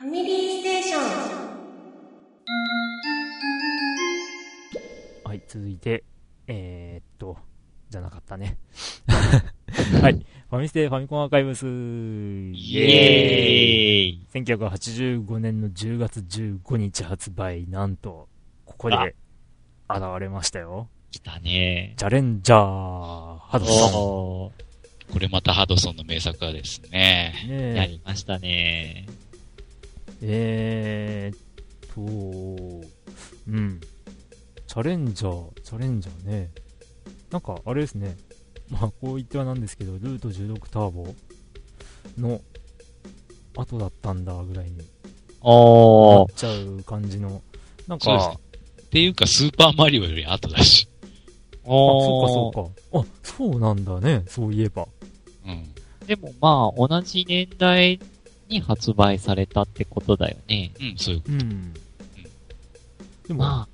ファミリーステーション。はい、続いて、えー、っと、じゃなかったね。はい、ファミステファミコンアーカイブス、イイエーイ1985年の10月15日発売、なんと、ここで現れましたよ。来たねチャレンジャー、ハドソおこれまたハドソンの名作はですね。ン。ーやねりましたねえ、えー、っと、うん。チャレンジャー、チャレンジャーね。なんか、あれですね。まあ、こう言ってはなんですけど、ルート16ターボの後だったんだぐらいにな。っちゃう感じの。なんそうですか、っていうか、スーパーマリオより後だし。あ、そうかおー。そうか。あ、そうなんだね。そういえば。うん。でもまあ、同じ年代に発売されたってことだよね。うん、そういう。うん。でも、ま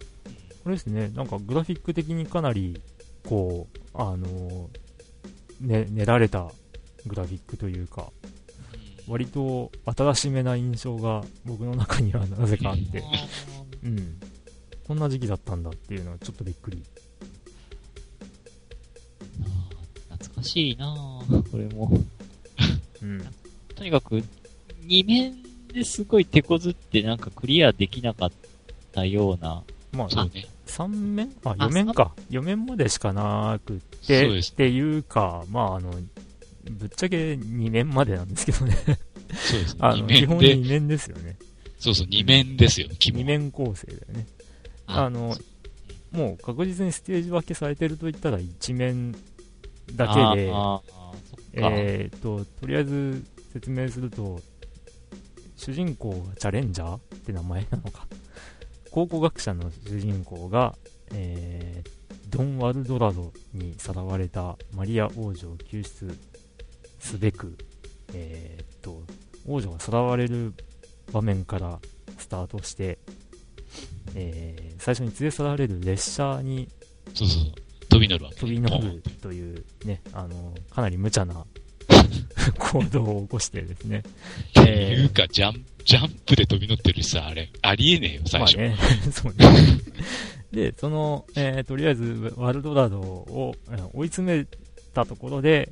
これですね、なんかグラフィック的にかなり、こう、あのーね、練られたグラフィックというか、割と新しめな印象が僕の中にはなぜかあって、うん。こんな時期だったんだっていうのはちょっとびっくり。懐かしいなぁこれも。うん。とにかく、2面ですごい手こずってなんかクリアできなかったような。まあ、そうね。3面？あ、4面か。4面？までしかなくって、っていうか、まあ、あの、ぶっちゃけ2面までなんですけどね。そうです。あの、二基本面で、2面ですよね。そうそう、二面ですよ、基本2面構成だよね。あの、もう確実にステージ分けされてると言ったら1面だけで。えーっと、とりあえず説明すると、主人公がチャレンジャーって名前なのか。考古学者の主人公が、えードン・ワルドラドにさらわれたマリア王女を救出すべく、えーっと、王女がさらわれる場面からスタートして、えー最初に連れ去られる列車に。飛び乗るというね、あの、かなり無茶な 行動を起こしてですね。っていうか、ジャン、ジャンプで飛び乗ってるしさ、あれ、ありえねえよ、最初。まあね、そうね。で、その、えーとりあえず、ワルドラドをえー追い詰めたところで、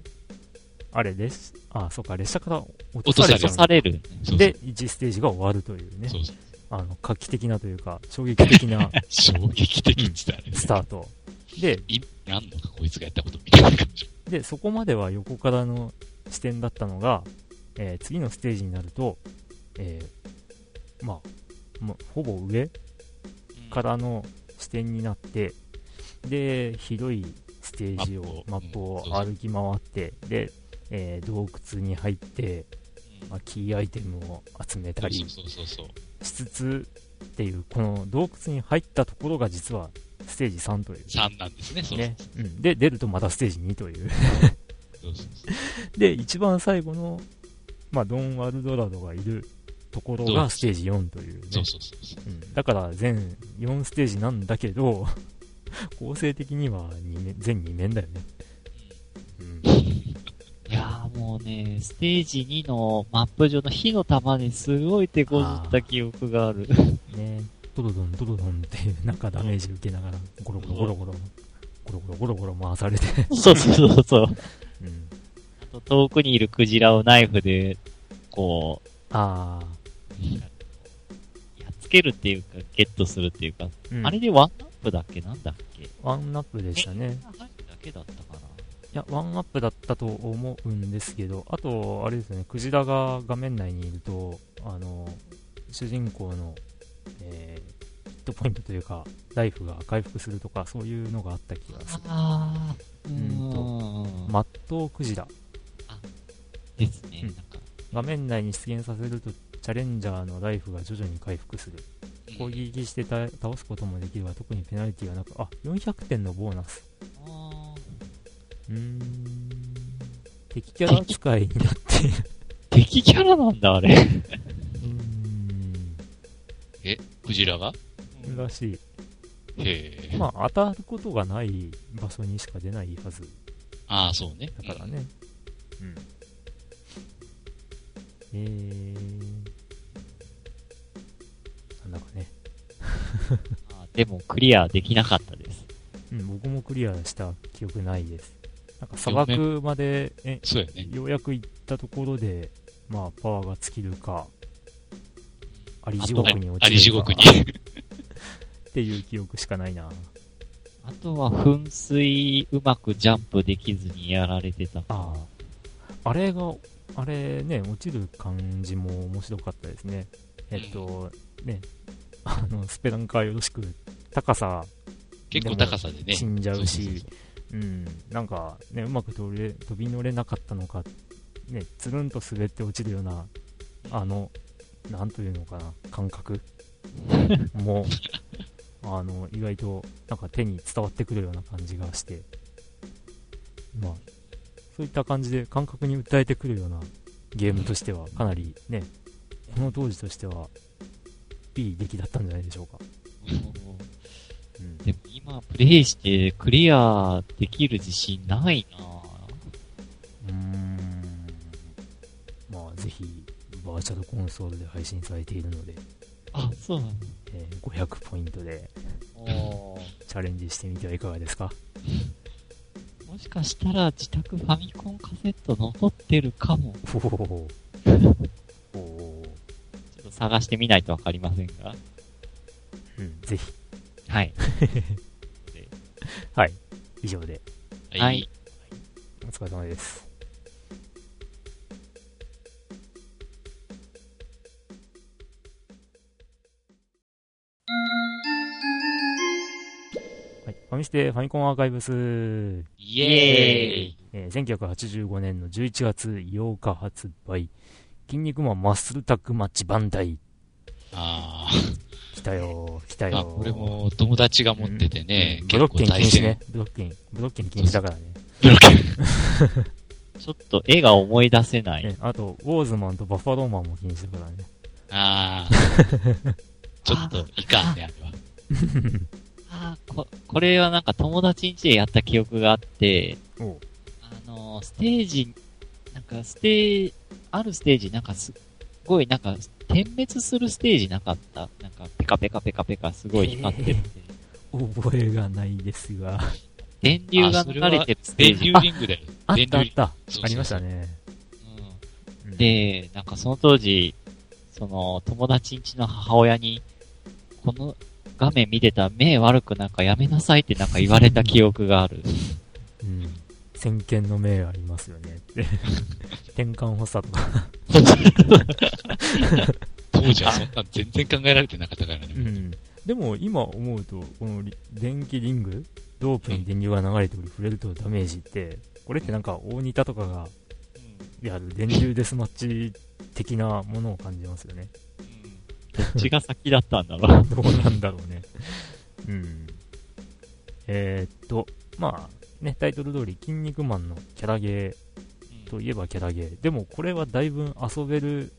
あれです。あ、そうか、列車から落とされ落とされる。で、1ステージが終わるというね、そうそう。あの、画期的なというか、衝撃的な 衝撃的って言ったらね。スタート。で、意味あんのか、こいつがやったことみたいな感じ。で、そこまでは横からの視点だったのが、えー次のステージになると、えーまあ、まほぼ上からの視点になって、で、広いステージを、マップを歩き回って、で、えー洞窟に入って、まあ、キーアイテムを集めたり。しつつっていう、この洞窟に入ったところが実はステージ3という。3なんですね、そうね。うん。で、出るとまたステージ2という。で、一番最後の、まあ、ドン・ワルドラドがいるところがステージ4というね。そうそうそうそう。うん、だから全4ステージなんだけど、構成的には二面全2面だよね。うん。いやーもうね、ステージ2のマップ上の火の玉にすごい手こずった記憶がある。ねドロドンドロドンってなんかダメージ受けながら、ゴロゴロゴロゴロ、ゴロゴロゴロゴロ回されて、そうそうそうそう。うん。あと遠くにいるクジラをナイフで、こあう、やっつけるっていうか、ゲットするっていうか、ー、うんあれでワンナップだっけなんだっけ？ワンナップでしたね。だけだったかな？いや、ワンアップだったと思うんですけど、あと、あれですね、クジラが画面内にいると、あの、主人公の、えーヒットポイントというか、ライフが回復するとか、そういうのがあった気がする。あ。マットクジラ。ですね。うんなんか、画面内に出現させると、チャレンジャーのライフが徐々に回復する。攻撃してた倒すこともできるが、特にペナルティがなく、あ、400点のボーナス。あうーん。敵キャラ扱いになっている。ー敵キャラなんだ、あれ。うーん。え、クジラが？らしい。へえ。まあ、当たることがない場所にしか出ないはずああ、そうね。だからね。うん。えー、なんだかね。あでも、クリアできなかったです。うん、僕もクリアした記憶ないです。なんか砂漠まで、ね、そうよね。ようやく行ったところで、まあ、パワーが尽きるか、あり地獄に落ちるか。あり地獄に。っていう記憶しかないな。あとは噴水うまくジャンプできずにやられてた。かああ。あれが、あれね、落ちる感じも面白かったですね。えっと、ね、あの、スペランカーよろしく、高さ。結構高さでね。死んじゃうし、うん、なんかね、うまく飛れ飛び乗れなかったのか、ね、つるんと滑って落ちるような、あの、なんというのかな、感覚。も、あの、意外と、なんか手に伝わってくるような感じがして、まあ、そういった感じで感覚に訴えてくるようなゲームとしては、かなりね、この当時としては、いい出来だったんじゃないでしょうか。うん。でも今プレイしてクリアできる自信ないな。うーん。まあぜひバーチャルコンソールで配信されているので、あ、そうなのえー500ポイントでチャレンジしてみてはいかがですか？もしかしたら自宅ファミコンカセット残ってるかも。おおおおちょっと探してみないとわかりませんが。うんぜひ。はい。はい。以上で。ははいい。お疲れ様ですファミステファミコンアーカイブスイエーイえー1985年の11月8日発売、筋肉マンマッスルタッグマッチバンダイ。あ来たよー、来たあ。よー。あ、これも友達が持っててね、ブロッケン禁止ね。ブロッケン、ブロッケン禁止だからね。ブロッケン。ちょっと絵が思い出せない。ねあと、ウォーズマンとバッファローマンも禁止だからね。ああ。ちょっといかんね、あれは。こ、これはなんか友達ん家でやった記憶があって、あのーステージ、なんかステージ、あるステージなんかすごいなんか点滅するステージなかったなんかペカペカペカペカすごい光ってるって。覚えがないですが。電流が流れてるステージ。電流リングだよ。あっ電流たあった。ありましたね。で、なんかその当時、その友達ん家の母親に、この画面見てたら目悪くなんかやめなさいってなんか言われた記憶がある。うん。先見の明ありますよね。って。転換補佐とか。当時はそんなん全然考えられてなかったからね。うん。でも今思うと、このリ電気リング、ロープに電流が流れており触れるとダメージって、これってなんか大仁田とかがやる電流デスマッチ的なものを感じますよね。どっちが先だったんだろう。どうなんだろうね。うん。えー、っと、まあ、ね、タイトル通り、筋肉マンのキャラゲーといえばキャラゲー。でもこれはだいぶ遊べる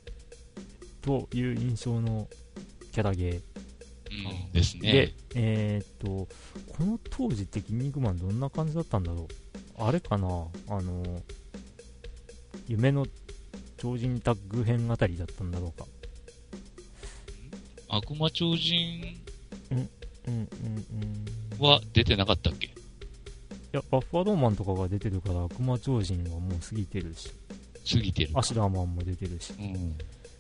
という印象のキャラゲー。うんですでね。、えーっと、この当時って筋肉マンどんな感じだったんだろうあれかな？あの、夢の超人タッグ編あたりだったんだろうか。悪魔超人。は出てなかったっけ？いや、バッファローマンとかが出てるから、悪魔超人はもう過ぎてるし、過ぎてる。アシュラーマンも出てるし。うん。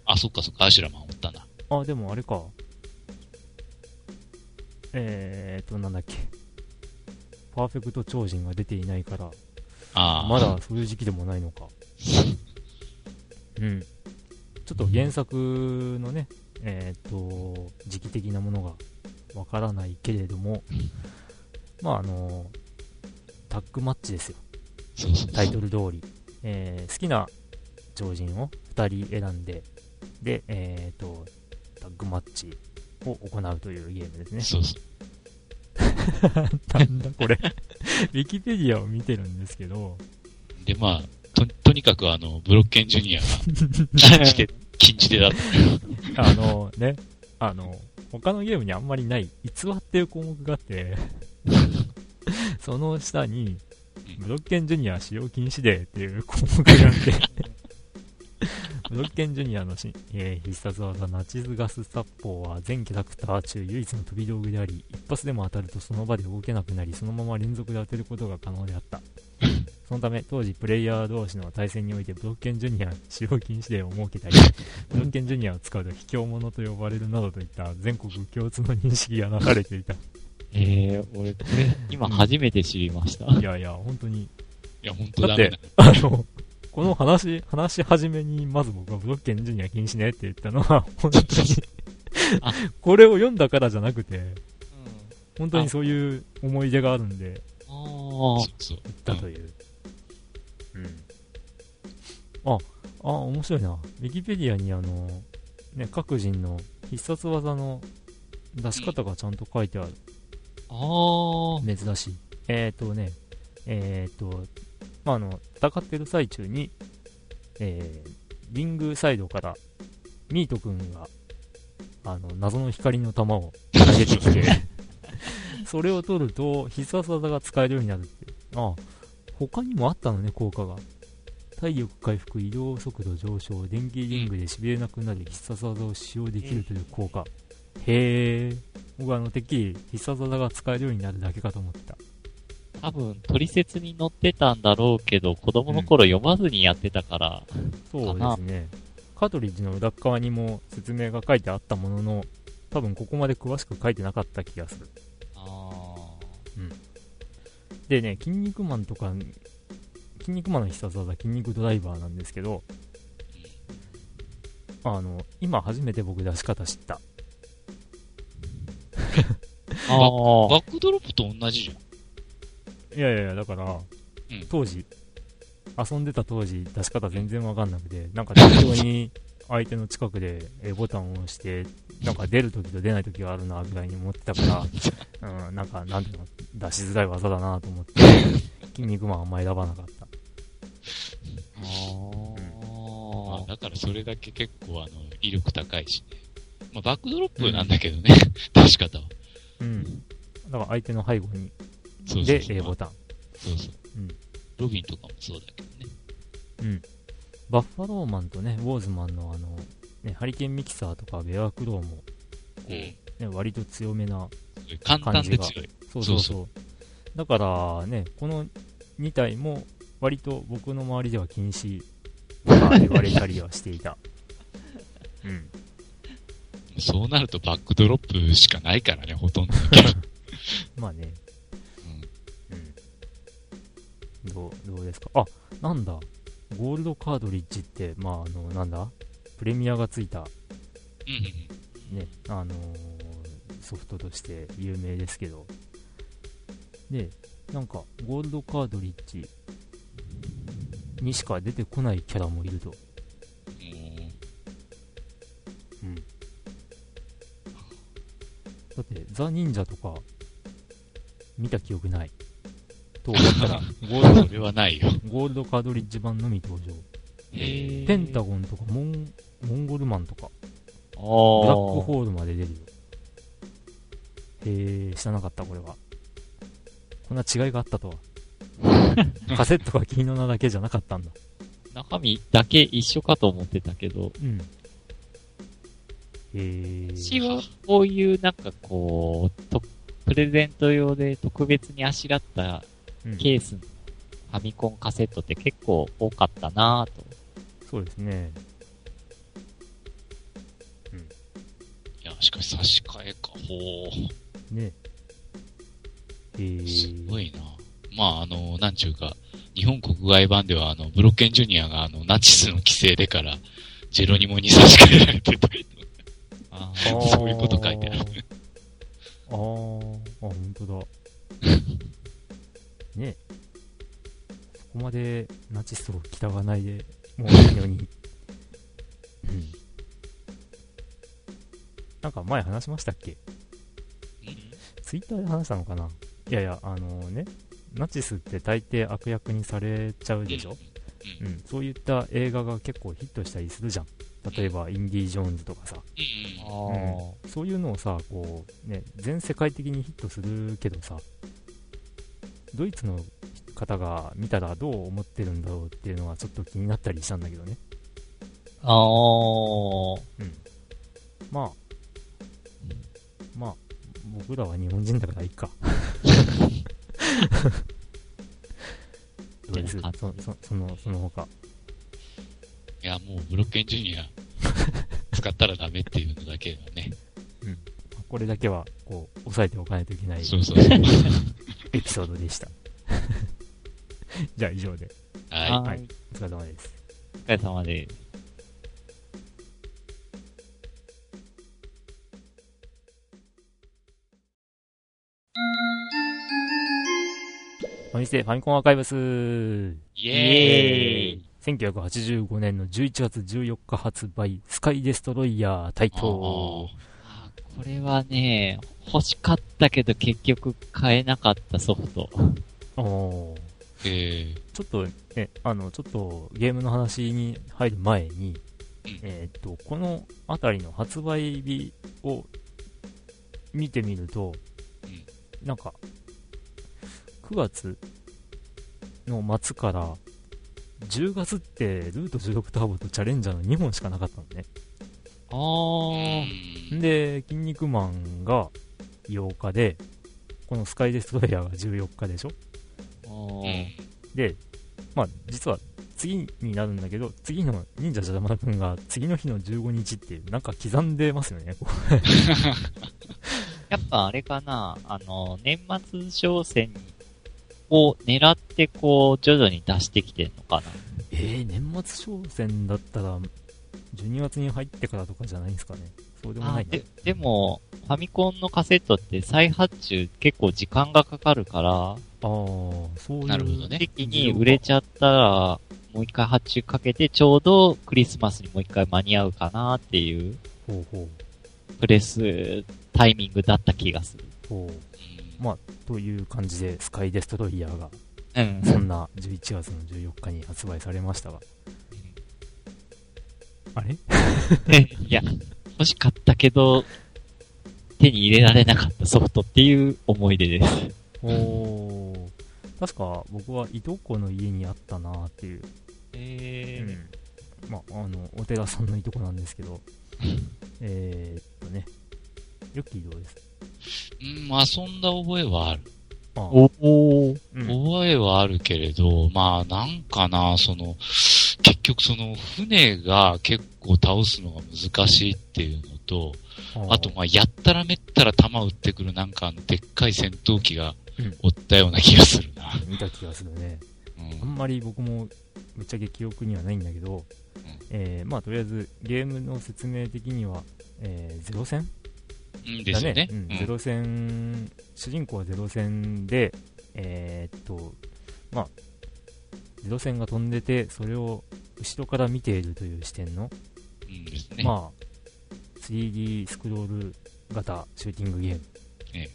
あ、そっかそっか、アシュラマンおったな。あ、でもあれか。えーと、なんだっけ。パーフェクト超人が出ていないから、ああ。まだそういう時期でもないのか。うん。ちょっと原作のね、えーと、時期的なものがわからないけれども、まああの、タッグマッチですよ。タイトル通り、えー好きな超人を2人選んで、で、えー、と、タッグマッチを行うというゲームですね。そうそう。なんだこれ。ウィキペディアを見てるんですけど、で、まあ、と、とにかくあの、ブロッケンジュニアが 禁じ手、禁じ手だった。あのね、あの、他のゲームにあんまりない、偽っていう項目があって、その下に、ブロッケンジュニア使用禁止デーっていう項目があって、ブロッケンジュニアのし、えー必殺技ナチズガス殺法は全キャラクター中唯一の飛び道具であり一発でも当たるとその場で動けなくなりそのまま連続で当てることが可能であったそのため当時プレイヤー同士の対戦においてブロッケンジュニア使用禁止令を設けたりブロッケンジュニアを使うと卑怯者と呼ばれるなどといった全国共通の認識が流れていたえー、俺、これ、今初めて知りました。いやいや本当にいや、本当だって。あの、この話、話し始めに、まず僕はブロッケンジュニア禁止ねって言ったのは、本当にあ、これを読んだからじゃなくて、本当にそういう思い出があるんで、あそうそう。言ったという。うん。あ、あ、面白いな。ウィキペディアにあの、ね、各人の必殺技の出し方がちゃんと書いてある。あ。ああ。珍しい。えっ、ー、とね、えっ、ー、と、まあ、あの、戦ってる最中に、えー、リングサイドから、ミート君が、あの、謎の光の玉を投げてきて、それを取ると、必殺技が使えるようになるって。ああ、他にもあったのね、効果が。体力回復、移動速度上昇、電気リングで痺れなくなる必殺技を使用できるという効果。へえ。僕はあの、てっきり必殺技が使えるようになるだけかと思ってた。多分、取説に載ってたんだろうけど、子供の頃読まずにやってたから、そうですね。カートリッジの裏側にも説明が書いてあったものの、多分ここまで詳しく書いてなかった気がする。あでね、筋肉マンとか、筋肉マンの必殺技、筋肉ドライバーなんですけど、あの、今初めて僕出し方知った。あ。ああ。バックドロップと同じじゃん。いやいやいや、だから、ん当時、遊んでた当時、出し方全然わかんなくて、なんか適当に相手の近くで A ボタンを押して、なんか出るときと出ないときがあるな、ぐらいに思ってたから、うん、なんか、なんていうの、出しづらい技だなと思って、筋肉マンあんま選ばなかった。あまあ、あ。だからそれだけ結構あの、威力高いしね。まあ、バックドロップなんだけどね、出し方は。うん。だから相手の背後に、でそうそうそう。A ボタン。そうそう。うんロビンとかもそうだけどね。うん。バッファローマンとね、ウォーズマンのあの、ね、ハリケーンミキサーとかベアクローも、ね、割と強めな簡単で強い。そうそうそう。そうだからね、この2体も割と僕の周りでは禁止とか言われたりはしていた。うん。そうなるとバックドロップしかないからね、ほとんど。まあね、どう、どうですか？あ、なんだ。ゴールドカードリッジって、まああの、なんだ？プレミアがついた、うんね、あのーソフトとして有名ですけど。で、なんか、ゴールドカードリッジにしか出てこないキャラもいると。うん。うん。だって、ザ・忍者とか、見た記憶ない。と思ったら、ゴールそれはないよ。ド、ゴールドカードリッジ版のみ登場。ペンタゴンとかモン、モンゴルマンとか。ブラックホールまで出るよ。へえ、知らなかった、これは。こんな違いがあったとは。カセットが君の名だけじゃなかったんだ。中身だけ一緒かと思ってたけど、うん。へえ。私はこういうなんかこう、とプレゼント用で特別にあしらったうんケースのファミコンカセットって結構多かったなぁと。そうですね。いや、しかし差し替えか。ほね。へえ。う。すごいな。まあ、あの、なんちゅうか、日本国外版では、あの、ブロッケンジュニアが、あの、ナチスの規制でから、ジェロニモに差し替えられてたそういうこと書いてある。までナチスを嫌わないでもういいのに。うん。なんか前話しましたっけ？ツイッターで話したのかな？いやいや、あのね、ナチスって大抵悪役にされちゃうでしょ？うん。うん。そういった映画が結構ヒットしたりするじゃん。例えば、インディ・ジョーンズとかさ。あうん。ー。そういうのをさ、こう、ね、全世界的にヒットするけどさ、ドイツの方が見たらどう思ってるんだろうっていうのはちょっと気になったりしたんだけどね。あー。まあ、まあ、僕らは日本人だからいいか。どうです？みたいなそそその、その他。いや、もうブロッケンジュニア 使ったらダメっていうのだけはね。これだけは、こう、押さえておかないといけないそうそうそう。エピソードでした。じゃあ以上で、ははいい。お疲れ様です。お疲れ様です。ファミステファミコンアーカイブスい。イエーイ1985年の11月14日発売、スカイデストロイヤー対あ等。あこれはね、欲しかったけど結局買えなかったソフト。おーーえちょっとね、あの、ちょっとゲームの話に入る前に、うんえーっと、このあたりの発売日を見てみると、なんか、9月の末から、10月ってルート16ターボとチャレンジャーの2本しかなかったのね。あー。うんで、筋肉マンが8日で、このスカイデストロイヤーが14日でしょ。で、まあ実は次になるんだけど、次の忍者ジャマダ君が次の日の15日っていう、なんか刻んでますよね。こ やっぱあれかな、あの、年末商戦を狙ってこう、徐々に出してきてんのかな。うえー、年末商戦だったら、12月に入ってからとかじゃないんですかね。そうでもないあで、でも、ファミコンのカセットって再発注結構時間がかかるから、ああ、そういう。なるほどね時期に売れちゃったら、もう一回発注かけて、ちょうどクリスマスにもう一回間に合うかなっていう、ほうほプレスタイミングだった気がする。う。ほう。うんという感じで、スカイデストロイヤーが、うん。そんな11月の14日に発売されましたが。あれ？いや、欲しかったけど、手に入れられなかったソフトっていう思い出です。おー。確か僕はいとこの家にあったなーっていう。えうん。まあ、あの、お寺さんのいとこなんですけど。えーっとね。ヨッキーどうです？うん、遊んだ覚えはある。あおおー。うん。覚えはあるけれど、まあなんかな、その、結局その船が結構倒すのが難しいっていうのと、あとまあやったらめったら弾撃ってくるなんかあのでっかい戦闘機がうんおったような気がするな。見た気がするね。うん。あんまり僕もぶっちゃけ記憶にはないんだけど、えーまあとりあえずゲームの説明的には、えーゼロ戦うんでだすよね。うん。うん。ゼロ戦、主人公はゼロ戦で、えーっと、まあ、ゼロ戦が飛んでて、それを後ろから見ているという視点の、うんですね。まあ、3D スクロール型シューティングゲーム。え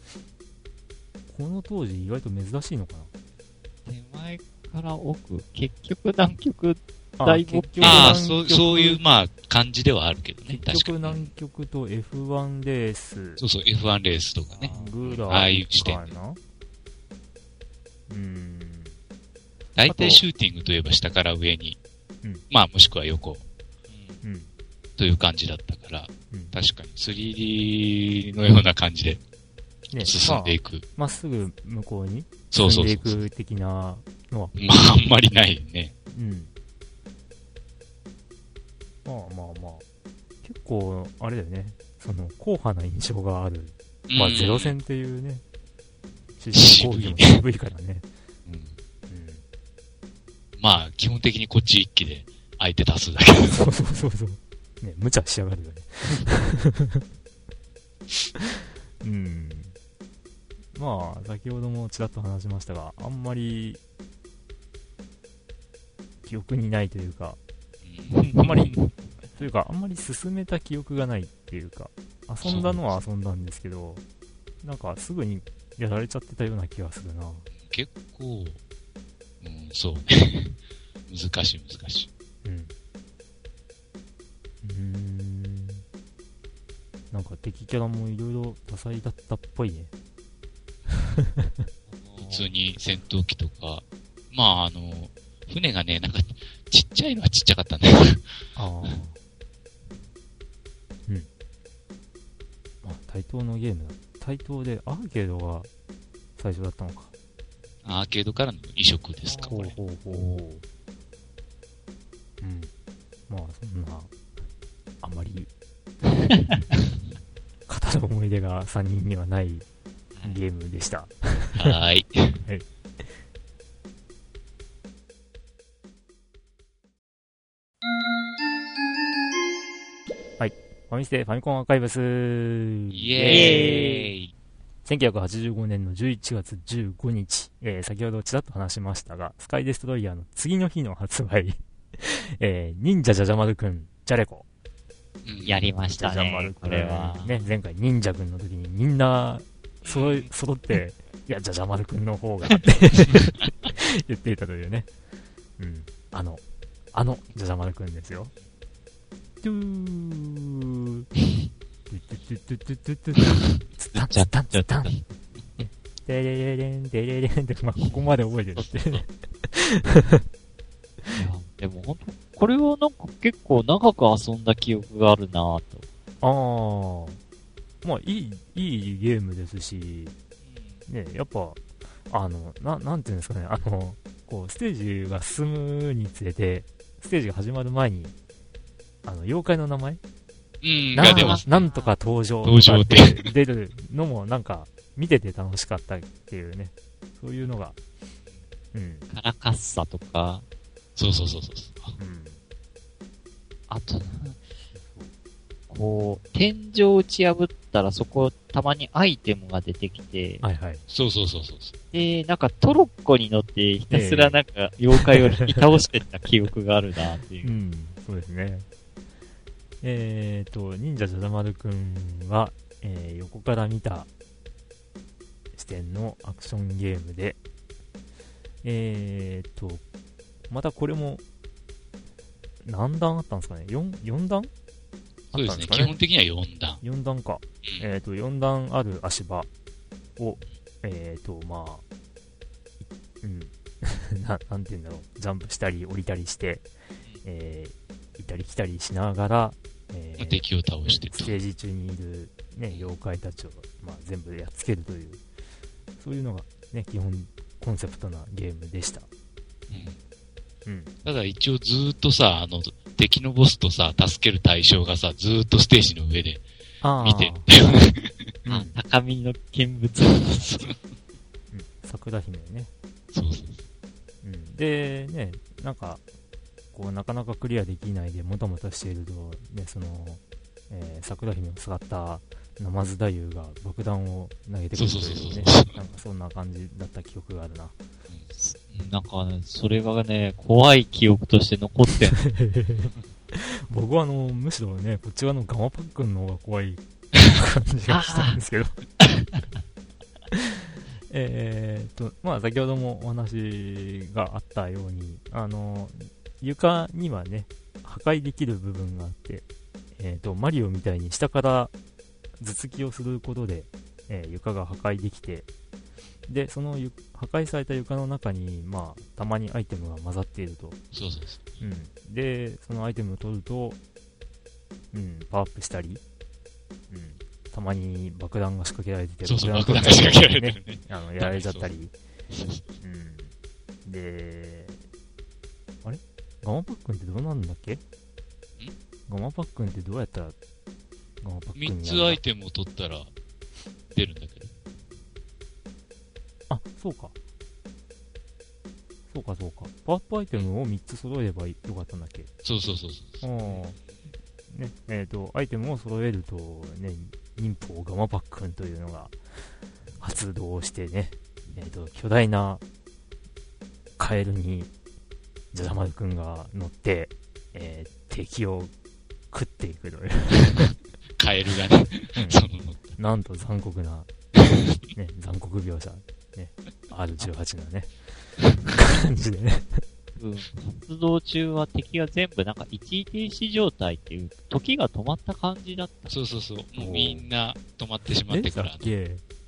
この当時意外と珍しいのか手前から奥、結局南極、なだいぶ結局ああ、そう、そういう、まあ、感じではあるけどね。結局確かに。南極と F1 レースそうそう、F1 レースとかね。ぐらいああいう視点うーん。大体シューティングといえば下から上に、うんまあもしくは横うん。という感じだったから、うん。確かに 3D のような感じでね、進んでいく。まあまっすぐ向こうにそうそ進んでい。く的なのは、まあ、あんまりないね。うん。まあまあまあ。結構、あれだよね。その、硬派な印象がある。まあ、うんゼロ戦っていうね、主人公も渋いからね。まあ、基本的にこっち一機で相手足すだけ。そうそうそうそう。ね、無茶しやがるよね。うん。まあ、先ほどもちらっと話しましたが、あんまり、記憶にないというか、あんまり、というか、あんまり進めた記憶がないっていうか、遊んだのは遊んだんですけど、なんかすぐにやられちゃってたような気がするな。結構、うん、そうね。難しい、難しい。うん。うん。なんか敵キャラもいろいろ多彩だったっぽいね。普通に戦闘機とか、まああの、船がね、なんか、ちっちゃいのはちっちゃかったんだ。ああ。うん。まあ、対等のゲームだ。対等で、アーケードが最初だったのか。アーケードからの移植ですか、これ。ほうほうほうほう。うん。まあ、そんな、あんまり、語る思い出が3人にはないゲームでした。はー い。ファミステファミコンアーカイブスイェーイ。1985年の11月15日、えー先ほどちらっと話しましたが、スカイデストロイヤーの次の日の発売、えー、忍者じゃじゃ丸くん、じゃれこ。うんやりましじゃたね、じゃ丸くん。これは。ね、前回忍者くんの時にみんな、揃い、揃って、いや、じゃじゃ丸くんの方が、っ て言っていたというね。うん。あの、あの、じゃじゃ丸くんですよ。トゥー。トゥトゥトゥトゥトゥトゥトゥツタンツタンツタン。テレレレン、テレレンって、まあ、ここまで覚えてるって。でも本当、これはなんか結構長く遊んだ記憶があるなぁと。ああ。まあ、いい、いいゲームですし、ね、やっぱ、あの、な、なんていうんですかね、あの、こう、ステージが進むにつれて、ステージが始まる前に、あの、妖怪の名前うん、なんが出ます。なんとか登場登場とかって出るのも、なんか、見てて楽しかったっていうね、そういうのが、うん、カラカッサとか、そうそうそうそう。うん。あとな、こう、天井打ち破ったらそこ、たまにアイテムが出てきて、はいはい。そうそうそうそう。で、なんかトロッコに乗ってひたすらなんか妖怪を 引き倒してった記憶があるなっていうう。ん、そうですね。えーと、忍者じゃじゃ丸くんは、えー横から見た視点のアクションゲームで、えーと、またこれも、何段あったんですかね ?4、4段？そうですね。あったんですかね？基本的には4段。4段か。うんえっ、と、4段ある足場を、えっ、と、まあ、いうん、な、なんて言うんだろう、ジャンプしたり降りたりして、えー行ったり来たりしながら、えー敵を倒してとス。テージ中にいる、ね、妖怪たちを、まあ、全部やっつけるという、そういうのが、ね、基本コンセプトなゲームでした。うんうん。ただ一応ずーっとさ、あの、敵のボスとさ、助ける対象がさ、ずーっとステージの上であ見て。うんあ、高みの見物。うん桜姫ね。そうそう。うん、で、ね、なんか、こう、なかなかクリアできないで、もたもたしていると、ね、その、えー桜姫を使ったナマズ太夫が爆弾を投げてくるというねなんかそんな感じだった記憶があるな。なんかね、それがね、怖い記憶として残ってんの。僕はあの、むしろね、こっち側のガマパックンの方が怖い感じがしたんですけど。えーっと、まあ先ほどもお話があったように、あの、床にはね、破壊できる部分があって、えーっと、マリオみたいに下から頭突きをすることで、えー床が破壊できて、で、そのゆ破壊された床の中に、まあ、たまにアイテムが混ざっていると。そうそうそう。うん、で、そのアイテムを取ると、うん、パワーアップしたり、うん、たまに爆弾が仕掛けられてて、そうそう、爆取弾が仕掛けられねてるね。あの、やられちゃったり、うん。で、ガマパックンってどうなんだっけ？ガマパックンってどうやったらガマパックンになる3んだ？つアイテムを取ったら出るんだけど。あ、そうか。そうか、そうか。パワーアップアイテムを3つ揃えればよかったんだっけ？そうそうそうそう。うんね、えっ、と、アイテムを揃えると、ね、忍法ガマパックンというのが発動してね、えっ、と、巨大なカエルに、ジャジャマルくんが乗って、えー敵を食っていくという、カエルがね、うんその、なんと残酷な、ね、残酷描写、ね、R18 のね、感じでね、うん。活動中は敵が全部なんか一時停止状態っていう、時が止まった感じだった。そうそうそう。もうみんな止まってしまってから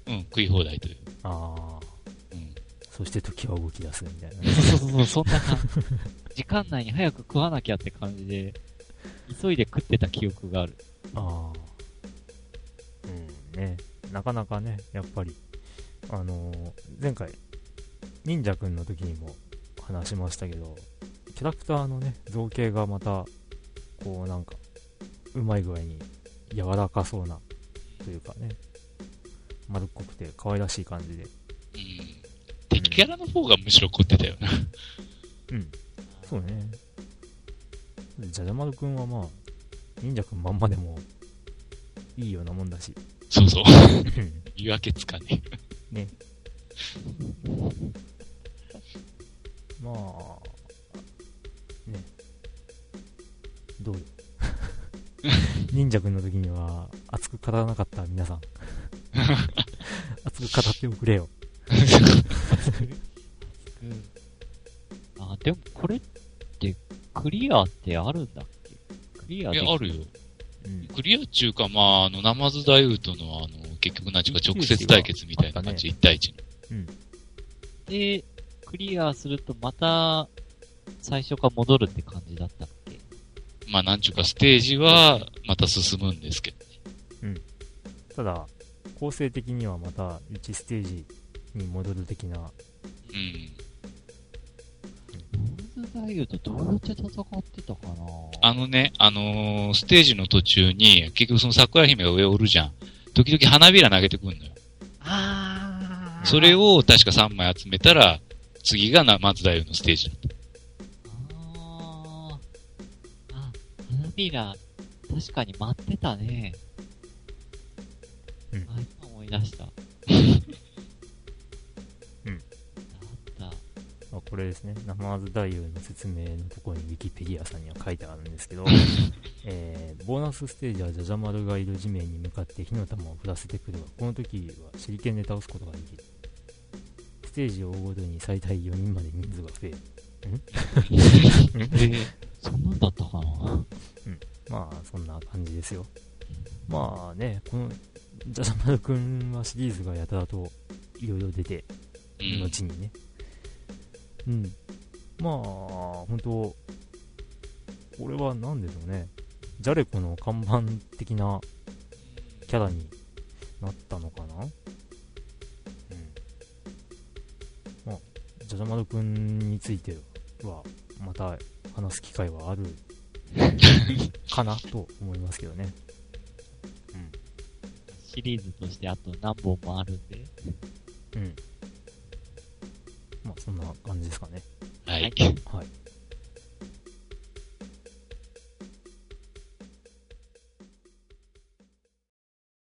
うん、食い放題という。ああ、うん。そして時は動き出すみたいなね。そうそうそう、そんな感じ。時間内に早く食わなきゃって感じで、急いで食ってた記憶がある。ああ。うん、ね、なかなかね、やっぱり、あのー前回、忍者くんの時にも話しましたけど、キャラクターのね、造形がまた、こうなんか、うまい具合に柔らかそうな、というかね、丸っこくて可愛らしい感じで、うん。敵キャラの方がむしろ凝ってたよな。うん、そうね。でじゃじゃ丸くんはまあ、忍者くんまんまでも、いいようなもんだし、そうそう。うん見分けつかねね。まあ、ね。どうよ。忍者くんの時には、熱く語らなかった皆さん。熱く語っておくれよ。うん。あ、でもこれって、クリアってあるんだっけ？クリアいや、できあるよ。うん。クリア中か、まあ、あの、ナマズダイウーとの、あの、結局なんちゅうか直接対決みたいな感じ、1対1の。うん。で、クリアするとまた、最初から戻るって感じだったっけ？まあ、なんちゅうか、ステージは、また進むんですけど。ただ、構成的にはまた1ステージに戻る的な、うん。モンズダイユとどうやって戦ってたかなあのね、あのーステージの途中に、結局その桜姫が上おるじゃん。時々花びら投げてくんのよ。あーそれを確か3枚集めたら、次がな、松田優のステージだった。あーあ、花びら、確かに待ってたね。うんあ、今思い出した。これですね、ナマズ太夫の説明のところにウィキペディアさんには書いてあるんですけど、えーボーナスステージはジャジャマルがいる地面に向かって火の玉を降らせてくるが、この時は手裏剣で倒すことができる。ステージを追うごとに最大4人まで人数が増える。えー、そんなんだったかな？まあ、そんな感じですよ。まあね、この、ジャジャマルくんはシリーズがやたらといろいろ出て、うん。後にね。うん。まあ、本当これは何でしょうね。ジャレコの看板的なキャラになったのかなうん。まあ、ジャジャマルくんについては、また話す機会はある かなと思いますけどね。シリーズとしてあと何本もあるんで。うん。まあ、そんな感じですかね。はい。はい。